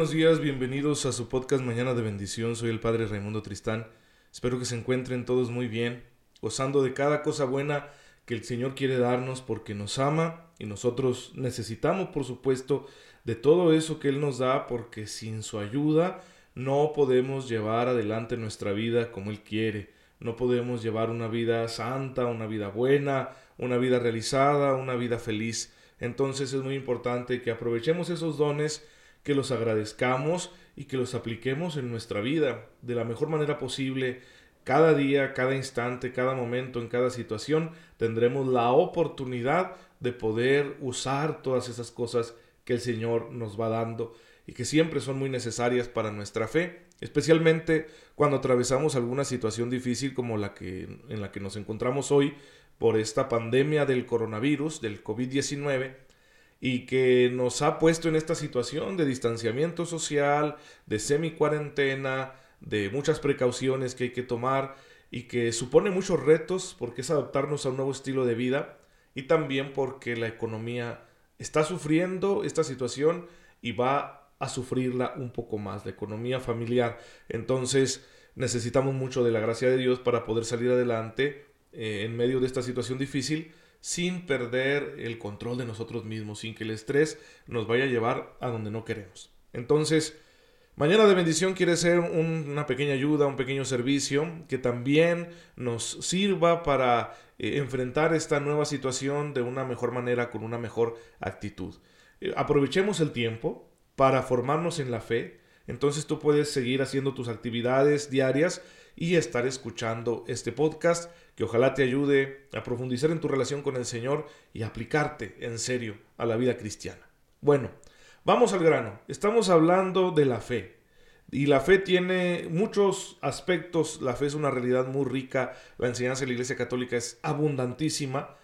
buenos días, bienvenidos a su podcast Mañana de Bendición. Soy el Padre Raimundo Tristán. Espero que se encuentren todos muy bien, gozando de cada cosa buena que el Señor quiere darnos porque nos ama y nosotros necesitamos, por supuesto, de todo eso que Él nos da porque sin su ayuda no podemos llevar adelante nuestra vida como Él quiere. No podemos llevar una vida santa, una vida buena, una vida realizada, una vida feliz. Entonces es muy importante que aprovechemos esos dones, que los agradezcamos y que los apliquemos en nuestra vida de la mejor manera posible. Cada día, cada instante, cada momento, en cada situación, tendremos la oportunidad de poder usar todas esas cosas que el Señor nos va dando y que siempre son muy necesarias para nuestra fe, especialmente cuando atravesamos alguna situación difícil como la que en la que nos encontramos hoy por esta pandemia del coronavirus, del COVID-19, y que nos ha puesto en esta situación de distanciamiento social, de semi-cuarentena, de muchas precauciones que hay que tomar y que supone muchos retos porque es adaptarnos a un nuevo estilo de vida y también porque la economía está sufriendo esta situación y va a sufrirla un poco más, la economía familiar. Entonces necesitamos mucho de la gracia de Dios para poder salir adelante eh, en medio de esta situación difícil sin perder el control de nosotros mismos, sin que el estrés nos vaya a llevar a donde no queremos. Entonces, Mañana de bendición quiere ser una pequeña ayuda, un pequeño servicio que también nos sirva para eh, enfrentar esta nueva situación de una mejor manera, con una mejor actitud. Eh, aprovechemos el tiempo para formarnos en la fe. Entonces tú puedes seguir haciendo tus actividades diarias y estar escuchando este podcast que ojalá te ayude a profundizar en tu relación con el Señor y aplicarte en serio a la vida cristiana. Bueno, vamos al grano. Estamos hablando de la fe. Y la fe tiene muchos aspectos, la fe es una realidad muy rica, la enseñanza de la Iglesia Católica es abundantísima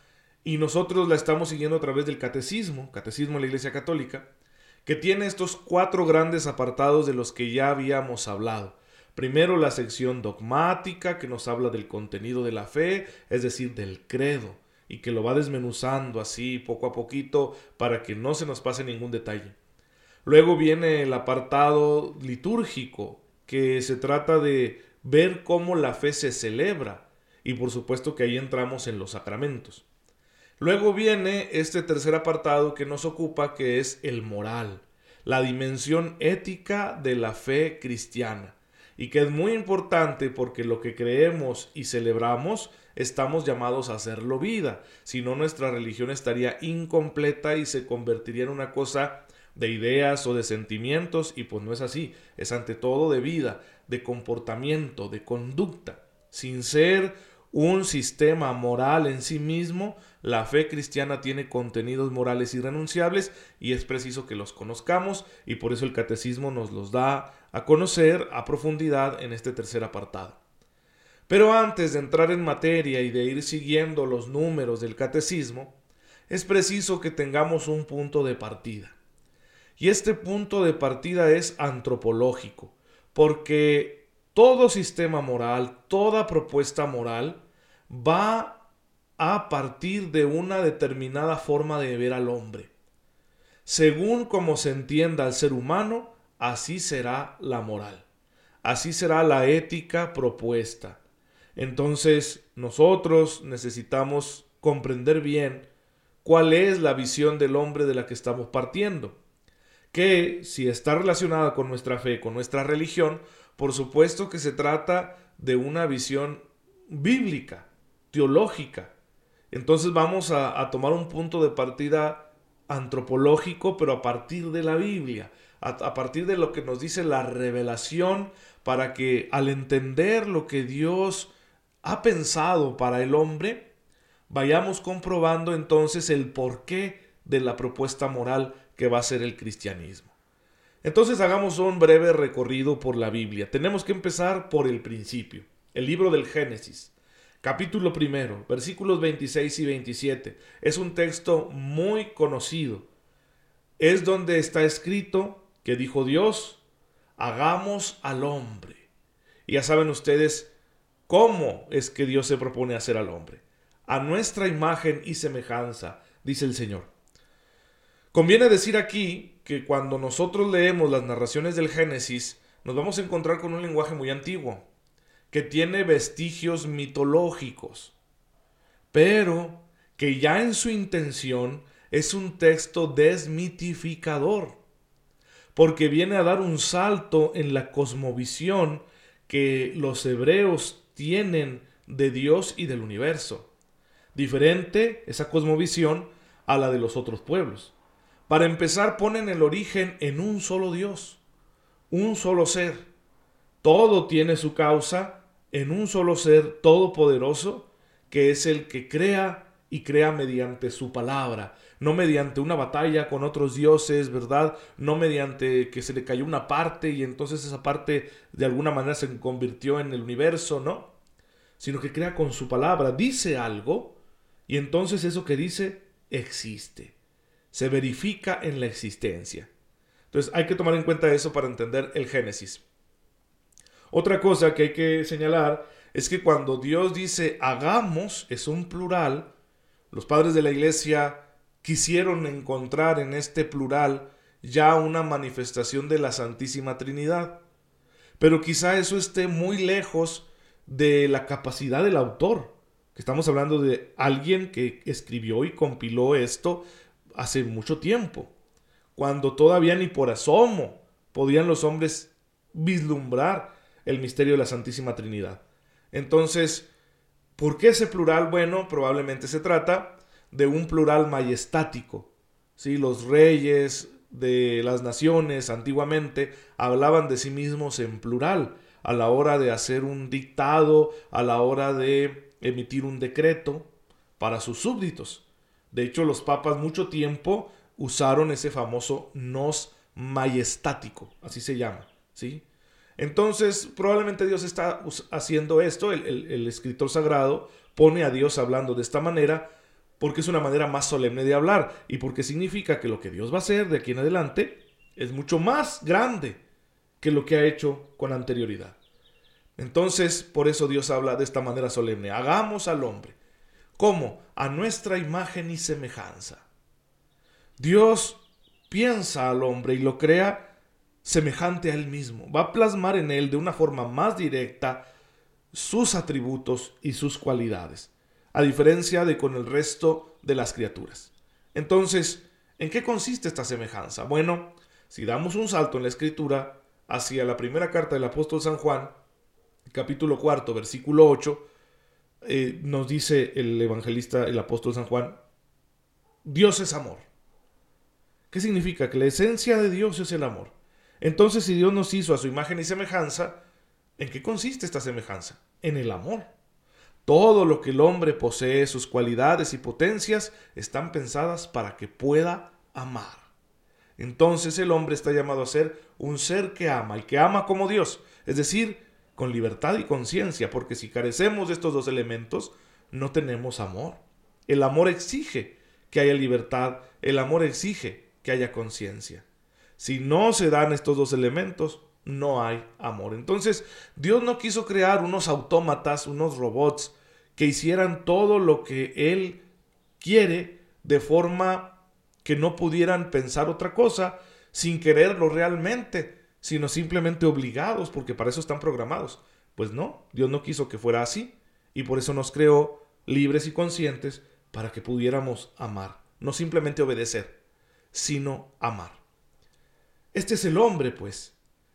y nosotros la estamos siguiendo a través del catecismo, catecismo de la Iglesia Católica, que tiene estos cuatro grandes apartados de los que ya habíamos hablado. Primero la sección dogmática que nos habla del contenido de la fe, es decir, del credo, y que lo va desmenuzando así poco a poquito para que no se nos pase ningún detalle. Luego viene el apartado litúrgico, que se trata de ver cómo la fe se celebra, y por supuesto que ahí entramos en los sacramentos. Luego viene este tercer apartado que nos ocupa, que es el moral, la dimensión ética de la fe cristiana y que es muy importante porque lo que creemos y celebramos estamos llamados a hacerlo vida, si no nuestra religión estaría incompleta y se convertiría en una cosa de ideas o de sentimientos y pues no es así, es ante todo de vida, de comportamiento, de conducta, sin ser un sistema moral en sí mismo, la fe cristiana tiene contenidos morales irrenunciables y es preciso que los conozcamos y por eso el catecismo nos los da a conocer a profundidad en este tercer apartado. Pero antes de entrar en materia y de ir siguiendo los números del catecismo, es preciso que tengamos un punto de partida. Y este punto de partida es antropológico, porque todo sistema moral, toda propuesta moral, va a partir de una determinada forma de ver al hombre. Según como se entienda al ser humano, así será la moral, así será la ética propuesta. Entonces nosotros necesitamos comprender bien cuál es la visión del hombre de la que estamos partiendo, que si está relacionada con nuestra fe, con nuestra religión, por supuesto que se trata de una visión bíblica, teológica. Entonces vamos a, a tomar un punto de partida antropológico, pero a partir de la Biblia a, partir de lo que nos dice la revelación, para que al entender lo que Dios ha pensado para el hombre, vayamos comprobando entonces el porqué de la propuesta moral que va a ser el cristianismo. Entonces hagamos un breve recorrido por la Biblia. Tenemos que empezar por el principio, el libro del Génesis. Capítulo primero, versículos 26 y 27. Es un texto muy conocido. Es donde está escrito que dijo Dios, hagamos al hombre. Y ya saben ustedes cómo es que Dios se propone hacer al hombre. A nuestra imagen y semejanza, dice el Señor. Conviene decir aquí que cuando nosotros leemos las narraciones del Génesis, nos vamos a encontrar con un lenguaje muy antiguo, que tiene vestigios mitológicos, pero que ya en su intención es un texto desmitificador, porque viene a dar un salto en la cosmovisión que los hebreos tienen de Dios y del universo. Diferente esa cosmovisión a la de los otros pueblos. Para empezar, ponen el origen en un solo Dios, un solo ser. Todo tiene su causa en un solo ser todopoderoso, que es el que crea y crea mediante su palabra, no mediante una batalla con otros dioses, ¿verdad? No mediante que se le cayó una parte y entonces esa parte de alguna manera se convirtió en el universo, ¿no? Sino que crea con su palabra, dice algo y entonces eso que dice existe, se verifica en la existencia. Entonces hay que tomar en cuenta eso para entender el Génesis. Otra cosa que hay que señalar es que cuando Dios dice hagamos, es un plural, los padres de la iglesia quisieron encontrar en este plural ya una manifestación de la Santísima Trinidad. Pero quizá eso esté muy lejos de la capacidad del autor, estamos hablando de alguien que escribió y compiló esto hace mucho tiempo, cuando todavía ni por asomo podían los hombres vislumbrar el misterio de la Santísima Trinidad. Entonces, ¿por qué ese plural? Bueno, probablemente se trata de un plural majestático. ¿sí? Los reyes de las naciones antiguamente hablaban de sí mismos en plural a la hora de hacer un dictado, a la hora de emitir un decreto para sus súbditos. De hecho, los papas mucho tiempo usaron ese famoso nos majestático, así se llama, ¿sí? Entonces, probablemente Dios está haciendo esto, el, escritor sagrado pone a Dios hablando de esta manera porque es una manera más solemne de hablar y porque significa que lo que Dios va a hacer de aquí en adelante es mucho más grande que lo que ha hecho con anterioridad. Entonces, por eso Dios habla de esta manera solemne. Hagamos al hombre. como A nuestra imagen y semejanza. Dios piensa al hombre y lo crea semejante a él mismo. Va a plasmar en él de una forma más directa sus atributos y sus cualidades a diferencia de con el resto de las criaturas. Entonces, ¿en qué consiste esta semejanza? Bueno, si damos un salto en la escritura hacia la primera carta del apóstol San Juan, capítulo cuarto, versículo 8, eh, nos dice el evangelista, el apóstol San Juan, Dios es amor. ¿Qué significa? Que la esencia de Dios es el amor. Entonces, si Dios nos hizo a su imagen y semejanza, ¿en qué consiste esta semejanza? En el amor. Todo lo que el hombre posee, sus cualidades y potencias, están pensadas para que pueda amar. Entonces el hombre está llamado a ser un ser que ama y que ama como Dios, es decir, con libertad y conciencia, porque si carecemos de estos dos elementos, no tenemos amor. El amor exige que haya libertad, el amor exige que haya conciencia. Si no se dan estos dos elementos, no hay amor. Entonces, Dios no quiso crear unos autómatas, unos robots que hicieran todo lo que Él quiere de forma que no pudieran pensar otra cosa sin quererlo realmente, sino simplemente obligados, porque para eso están programados. Pues no, Dios no quiso que fuera así, y por eso nos creó libres y conscientes para que pudiéramos amar, no simplemente obedecer, sino amar. Este es el hombre, pues,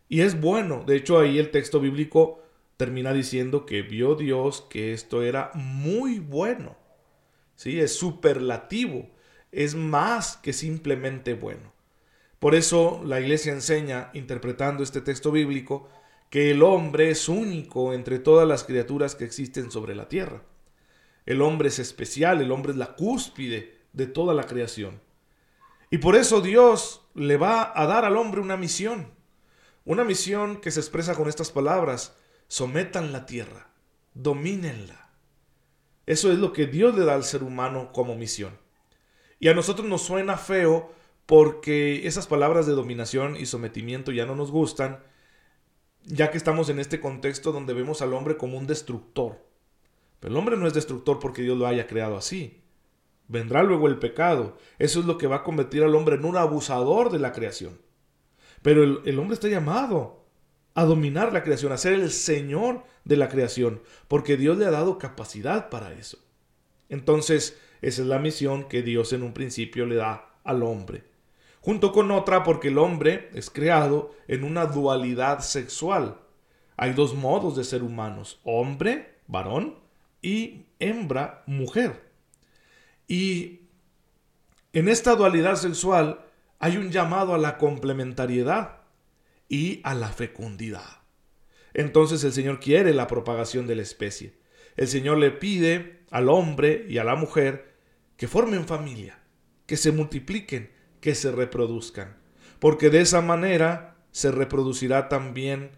y es bueno. De hecho, ahí el texto bíblico termina diciendo que vio Dios que esto era muy bueno. ¿Sí? Es superlativo. Es más que simplemente bueno. Por eso la iglesia enseña, interpretando este texto bíblico, que el hombre es único entre todas las criaturas que existen sobre la tierra. El hombre es especial, el hombre es la cúspide de toda la creación. Y por eso Dios le va a dar al hombre una misión. Una misión que se expresa con estas palabras, sometan la tierra, domínenla. Eso es lo que Dios le da al ser humano como misión. Y a nosotros nos suena feo porque esas palabras de dominación y sometimiento ya no nos gustan, ya que estamos en este contexto donde vemos al hombre como un destructor. Pero el hombre no es destructor porque Dios lo haya creado así. Vendrá luego el pecado. Eso es lo que va a convertir al hombre en un abusador de la creación. Pero el, el hombre está llamado a dominar la creación, a ser el Señor de la creación, porque Dios le ha dado capacidad para eso. Entonces, esa es la misión que Dios en un principio le da al hombre. Junto con otra porque el hombre es creado en una dualidad sexual. Hay dos modos de ser humanos, hombre, varón, y hembra, mujer. Y en esta dualidad sexual hay un llamado a la complementariedad y a la fecundidad. Entonces el Señor quiere la propagación de la especie. El Señor le pide al hombre y a la mujer que formen familia, que se multipliquen, que se reproduzcan, porque de esa manera se reproducirá también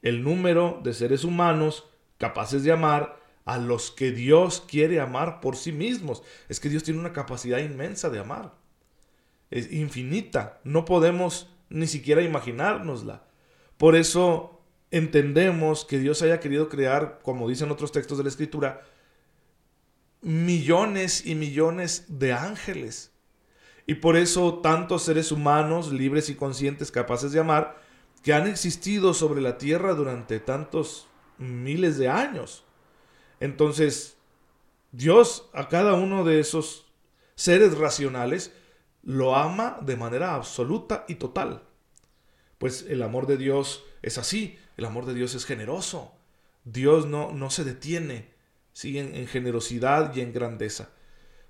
el número de seres humanos capaces de amar a los que Dios quiere amar por sí mismos. Es que Dios tiene una capacidad inmensa de amar. Es infinita. No podemos ni siquiera imaginárnosla. Por eso entendemos que Dios haya querido crear, como dicen otros textos de la Escritura, millones y millones de ángeles. Y por eso tantos seres humanos libres y conscientes capaces de amar que han existido sobre la tierra durante tantos miles de años. Entonces, Dios a cada uno de esos seres racionales lo ama de manera absoluta y total. Pues el amor de Dios es así, el amor de Dios es generoso. Dios no, no se detiene, sigue en, en generosidad y en grandeza.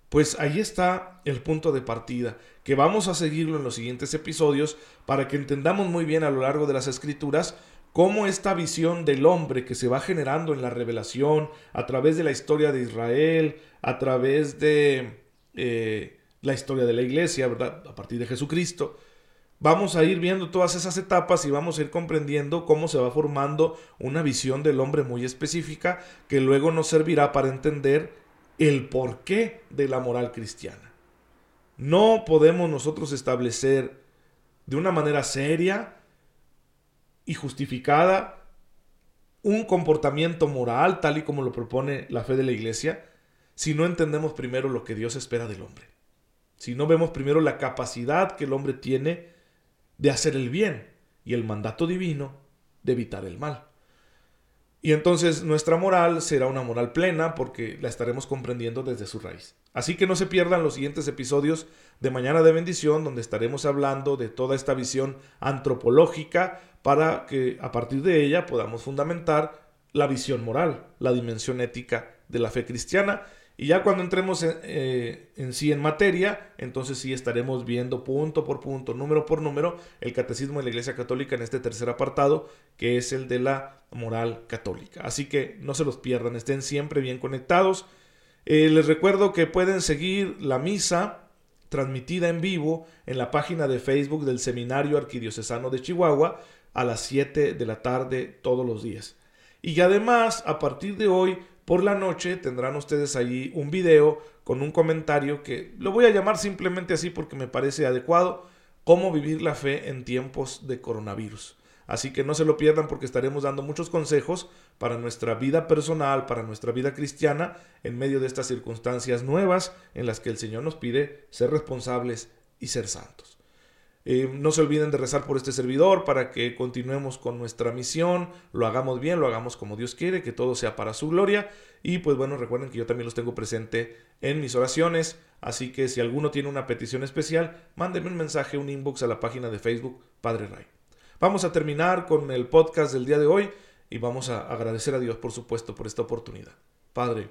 Pues ahí está el punto de partida, que vamos a seguirlo en los siguientes episodios para que entendamos muy bien a lo largo de las escrituras cómo esta visión del hombre que se va generando en la revelación, a través de la historia de Israel, a través de eh, la historia de la iglesia, ¿verdad? A partir de Jesucristo, vamos a ir viendo todas esas etapas y vamos a ir comprendiendo cómo se va formando una visión del hombre muy específica que luego nos servirá para entender el porqué de la moral cristiana. No podemos nosotros establecer de una manera seria y justificada un comportamiento moral tal y como lo propone la fe de la iglesia si no entendemos primero lo que Dios espera del hombre. Si no vemos primero la capacidad que el hombre tiene de hacer el bien y el mandato divino de evitar el mal. Y entonces nuestra moral será una moral plena porque la estaremos comprendiendo desde su raíz. Así que no se pierdan los siguientes episodios de Mañana de Bendición donde estaremos hablando de toda esta visión antropológica para que a partir de ella podamos fundamentar la visión moral, la dimensión ética de la fe cristiana y ya cuando entremos eh, en, sí en materia, entonces sí estaremos viendo punto por punto, número por número, el catecismo de la Iglesia Católica en este tercer apartado, que es el de la moral católica. Así que no se los pierdan, estén siempre bien conectados. Eh, les recuerdo que pueden seguir la misa transmitida en vivo en la página de Facebook del Seminario Arquidiocesano de Chihuahua a las 7 de la tarde todos los días. Y además, a partir de hoy, por la noche tendrán ustedes allí un video con un comentario que lo voy a llamar simplemente así porque me parece adecuado, cómo vivir la fe en tiempos de coronavirus. Así que no se lo pierdan porque estaremos dando muchos consejos para nuestra vida personal, para nuestra vida cristiana, en medio de estas circunstancias nuevas en las que el Señor nos pide ser responsables y ser santos. Eh, no se olviden de rezar por este servidor para que continuemos con nuestra misión, lo hagamos bien, lo hagamos como Dios quiere, que todo sea para su gloria. Y pues bueno, recuerden que yo también los tengo presente en mis oraciones, así que si alguno tiene una petición especial, mándenme un mensaje, un inbox a la página de Facebook Padre Ray. Vamos a terminar con el podcast del día de hoy y vamos a agradecer a Dios, por supuesto, por esta oportunidad. Padre,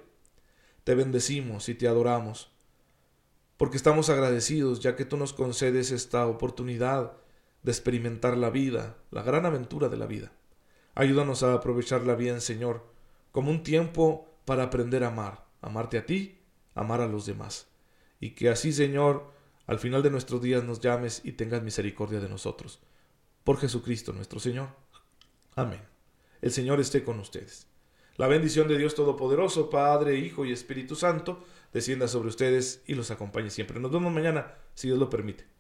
te bendecimos y te adoramos porque estamos agradecidos ya que tú nos concedes esta oportunidad de experimentar la vida, la gran aventura de la vida. Ayúdanos a aprovecharla bien, Señor, como un tiempo para aprender a amar, amarte a ti, amar a los demás. Y que así, Señor, al final de nuestros días nos llames y tengas misericordia de nosotros. Por Jesucristo nuestro Señor. Amén. El Señor esté con ustedes. La bendición de Dios Todopoderoso, Padre, Hijo y Espíritu Santo, descienda sobre ustedes y los acompañe siempre. Nos vemos mañana, si Dios lo permite.